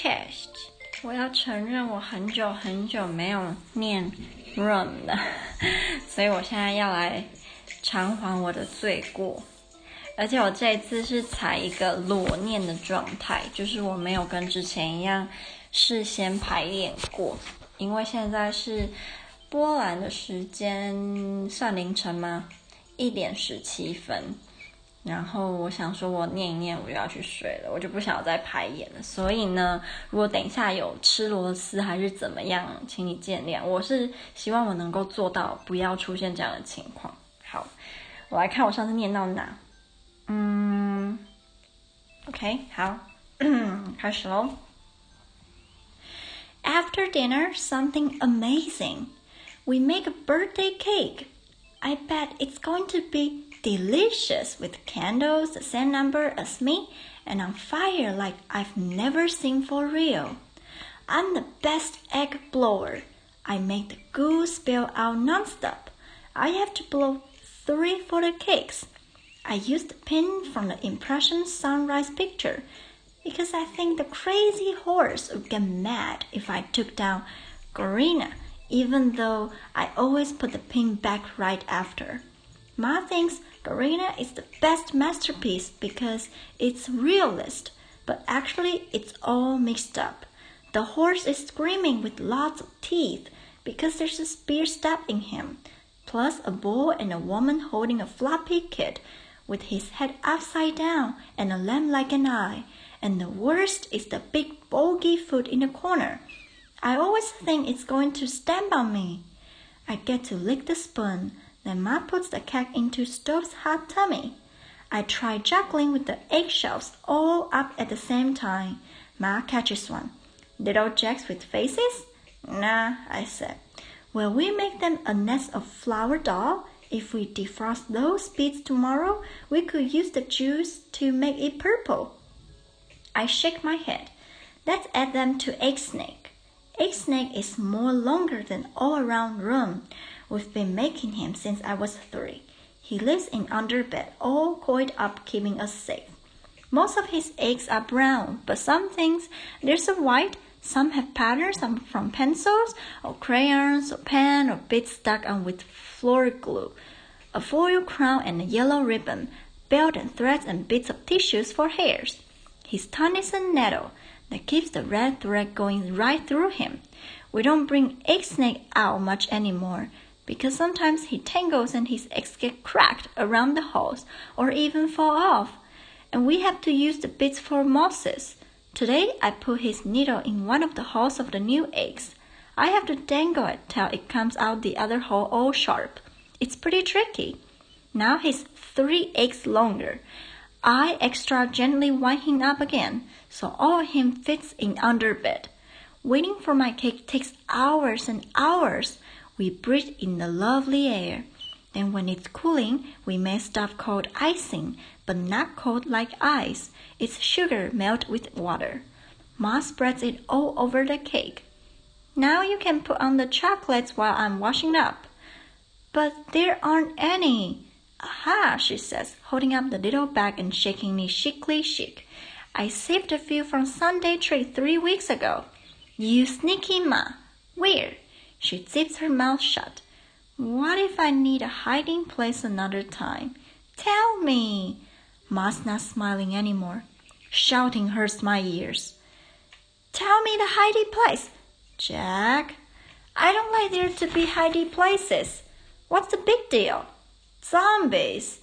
chest。我要承认，我很久很久没有念 room 了，所以我现在要来偿还我的罪过。而且我这一次是采一个裸念的状态，就是我没有跟之前一样事先排练过，因为现在是波兰的时间，算凌晨吗？一点十七分。然后我想说，我念一念，我就要去睡了，我就不想再排演了。所以呢，如果等一下有吃螺丝还是怎么样，请你见谅。我是希望我能够做到，不要出现这样的情况。好，我来看我上次念到哪。嗯，OK，好，开始喽。After dinner, something amazing. We make a birthday cake. I bet it's going to be delicious with candles the same number as me and on fire like I've never seen for real. I'm the best egg blower. I make the goo spill out nonstop. I have to blow three for the cakes. I used the pin from the impression sunrise picture because I think the crazy horse would get mad if I took down Guernica, even though I always put the pin back right after. Ma thinks Guernica is the best masterpiece because it's realist, but actually it's all mixed up. The horse is screaming with lots of teeth because there's a spear stabbing him, plus a bull and a woman holding a floppy kid with his head upside down and a lamb like an eye. And the worst is the big bogey foot in the corner. I always think it's going to stamp on me. I get to lick the spoon, then Ma puts the cake into Stove's hot tummy. I try juggling with the eggshells all up at the same time. Ma catches one. Little jacks with faces? Nah, I said. Will we make them a nest of flower doll? If we defrost those beads tomorrow, we could use the juice to make it purple. I shake my head. Let's add them to egg snake. Egg snake is more longer than all around room. We've been making him since I was three. He lives in underbed, all coiled up, keeping us safe. Most of his eggs are brown, but some things there's a white. Some have patterns some from pencils or crayons or pen or bits stuck on with floor glue. A foil crown and a yellow ribbon, belt and threads and bits of tissues for hairs. His tongue is a needle that keeps the red thread going right through him. We don't bring egg snake out much anymore because sometimes he tangles and his eggs get cracked around the holes or even fall off, and we have to use the bits for mosses. Today I put his needle in one of the holes of the new eggs. I have to dangle it till it comes out the other hole all sharp. It's pretty tricky. Now he's three eggs longer. I extra gently wind him up again, so all him fits in under bed. Waiting for my cake takes hours and hours. We breathe in the lovely air. Then when it's cooling, we make stuff called icing, but not cold like ice. It's sugar melt with water. Ma spreads it all over the cake. Now you can put on the chocolates while I'm washing up. But there aren't any. Aha, she says, holding up the little bag and shaking me chicly chic. I saved a few from Sunday tree three weeks ago. You sneaky ma. Where? She zips her mouth shut. What if I need a hiding place another time? Tell me. Ma's not smiling anymore. Shouting hurts my ears. Tell me the hiding place. Jack, I don't like there to be hiding places. What's the big deal? Zombies,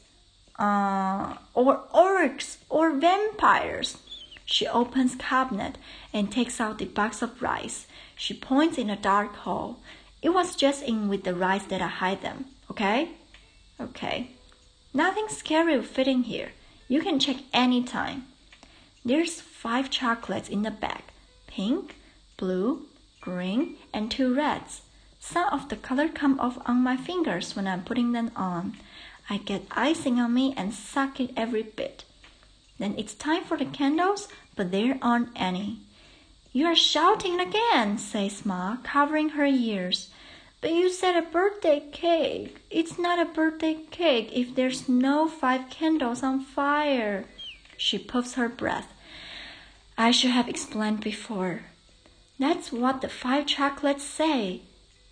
uh, or orcs, or vampires. She opens cabinet and takes out the box of rice. She points in a dark hole. It was just in with the rice that I hide them, okay? Okay. Nothing scary will fit in here. You can check any time. There's five chocolates in the bag. Pink, blue, green, and two reds. Some of the color come off on my fingers when I'm putting them on. I get icing on me and suck it every bit. Then it's time for the candles, but there aren't any. You're shouting again, says Ma, covering her ears. But you said a birthday cake. It's not a birthday cake if there's no five candles on fire. She puffs her breath. I should have explained before. That's what the five chocolates say.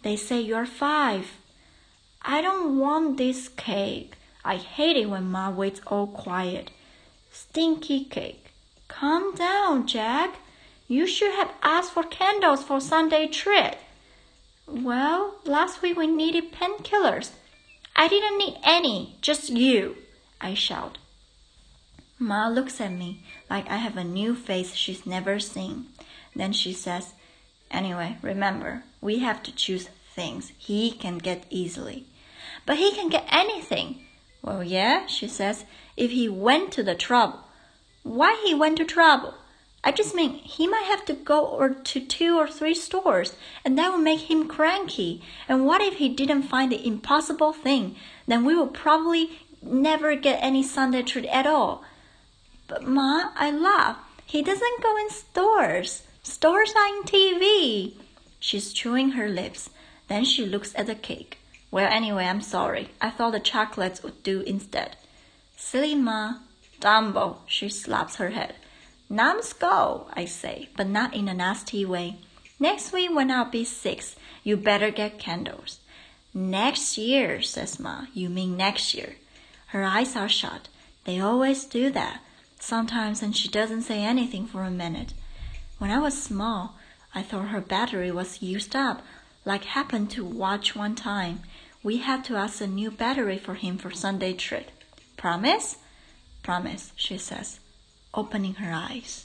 They say you're five. I don't want this cake. I hate it when Ma waits all quiet. Stinky cake. Calm down, Jack. You should have asked for candles for Sunday treat. Well, last week we needed painkillers. I didn't need any, just you, I shout. Ma looks at me like I have a new face she's never seen. Then she says, Anyway, remember, we have to choose things he can get easily. But he can get anything. Well, yeah, she says, if he went to the trouble. Why he went to trouble? I just mean he might have to go or to two or three stores, and that would make him cranky. And what if he didn't find the impossible thing? Then we would probably never get any Sunday treat at all. But Ma, I laugh. He doesn't go in stores. Are in TV. She's chewing her lips. Then she looks at the cake. Well, anyway, I'm sorry. I thought the chocolates would do instead. Silly Ma. Dumbo. She slaps her head. Numbskull, I say, but not in a nasty way. Next week when I'll be six, you better get candles. Next year, says Ma. You mean next year. Her eyes are shut. They always do that. Sometimes and she doesn't say anything for a minute. When I was small, I thought her battery was used up, like happened to watch one time. We had to ask a new battery for him for Sunday treat. Promise? Promise, she says, opening her eyes.